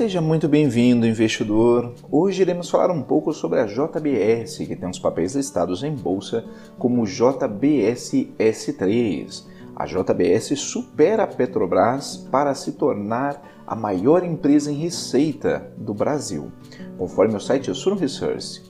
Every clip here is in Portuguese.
Seja muito bem-vindo, investidor. Hoje iremos falar um pouco sobre a JBS, que tem os papéis listados em bolsa como JBSS3. A JBS supera a Petrobras para se tornar a maior empresa em receita do Brasil, conforme o site Sun Research.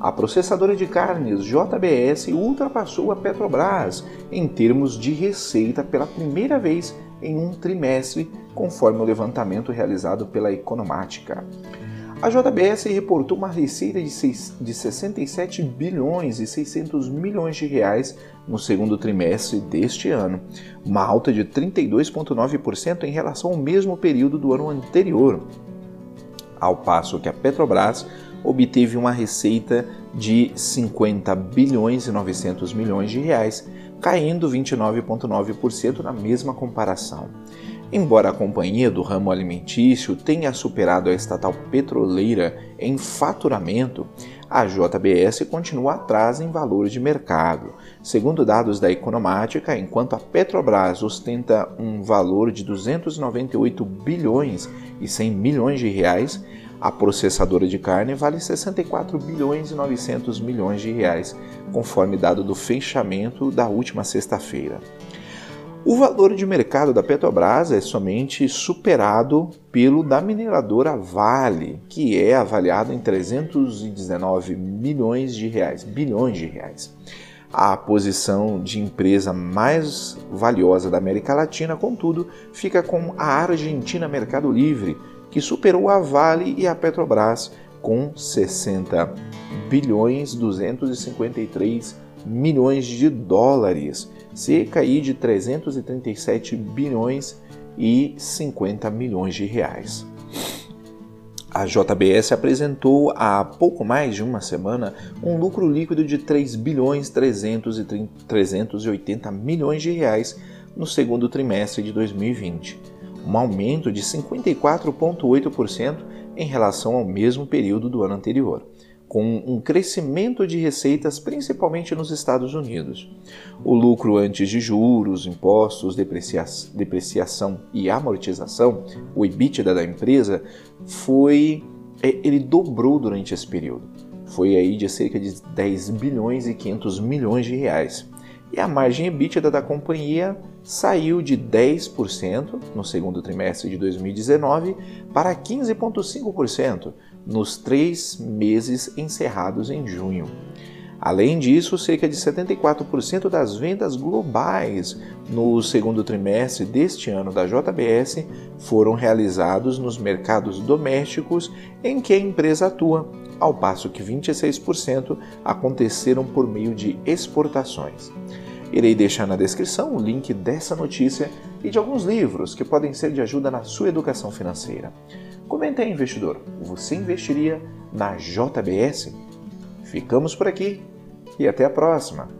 A processadora de carnes JBS ultrapassou a Petrobras em termos de receita pela primeira vez em um trimestre, conforme o levantamento realizado pela Economática. A JBS reportou uma receita de 67 bilhões e 600 milhões de reais no segundo trimestre deste ano, uma alta de 32,9% em relação ao mesmo período do ano anterior, ao passo que a Petrobras obteve uma receita de 50 bilhões e 900 milhões de reais, caindo 29,9% na mesma comparação. Embora a companhia do ramo alimentício tenha superado a estatal petroleira em faturamento, a JBS continua atrás em valor de mercado. Segundo dados da Economática, enquanto a Petrobras ostenta um valor de 298 bilhões e 100 milhões de reais, a processadora de carne vale 64 bilhões e 900 milhões de reais, conforme dado do fechamento da última sexta-feira. O valor de mercado da Petrobras é somente superado pelo da mineradora Vale, que é avaliado em 319 milhões de reais, bilhões de reais. A posição de empresa mais valiosa da América Latina, contudo, fica com a Argentina Mercado Livre, que superou a Vale e a Petrobras com 60 bilhões 253 milhões de dólares, cerca aí de 337 bilhões e 50 milhões de reais. A JBS apresentou há pouco mais de uma semana um lucro líquido de 3 bilhões 380 milhões de reais no segundo trimestre de 2020 um aumento de 54,8% em relação ao mesmo período do ano anterior, com um crescimento de receitas principalmente nos Estados Unidos. O lucro antes de juros, impostos, depreciação e amortização, o EBITDA da empresa, foi é, ele dobrou durante esse período. Foi aí de cerca de 10 bilhões e 500 milhões de reais. E a margem EBITDA da companhia saiu de 10% no segundo trimestre de 2019 para 15,5% nos três meses encerrados em junho. Além disso, cerca de 74% das vendas globais no segundo trimestre deste ano da JBS foram realizados nos mercados domésticos em que a empresa atua, ao passo que 26% aconteceram por meio de exportações. Irei deixar na descrição o link dessa notícia e de alguns livros que podem ser de ajuda na sua educação financeira. Comente aí, investidor, você investiria na JBS? Ficamos por aqui e até a próxima!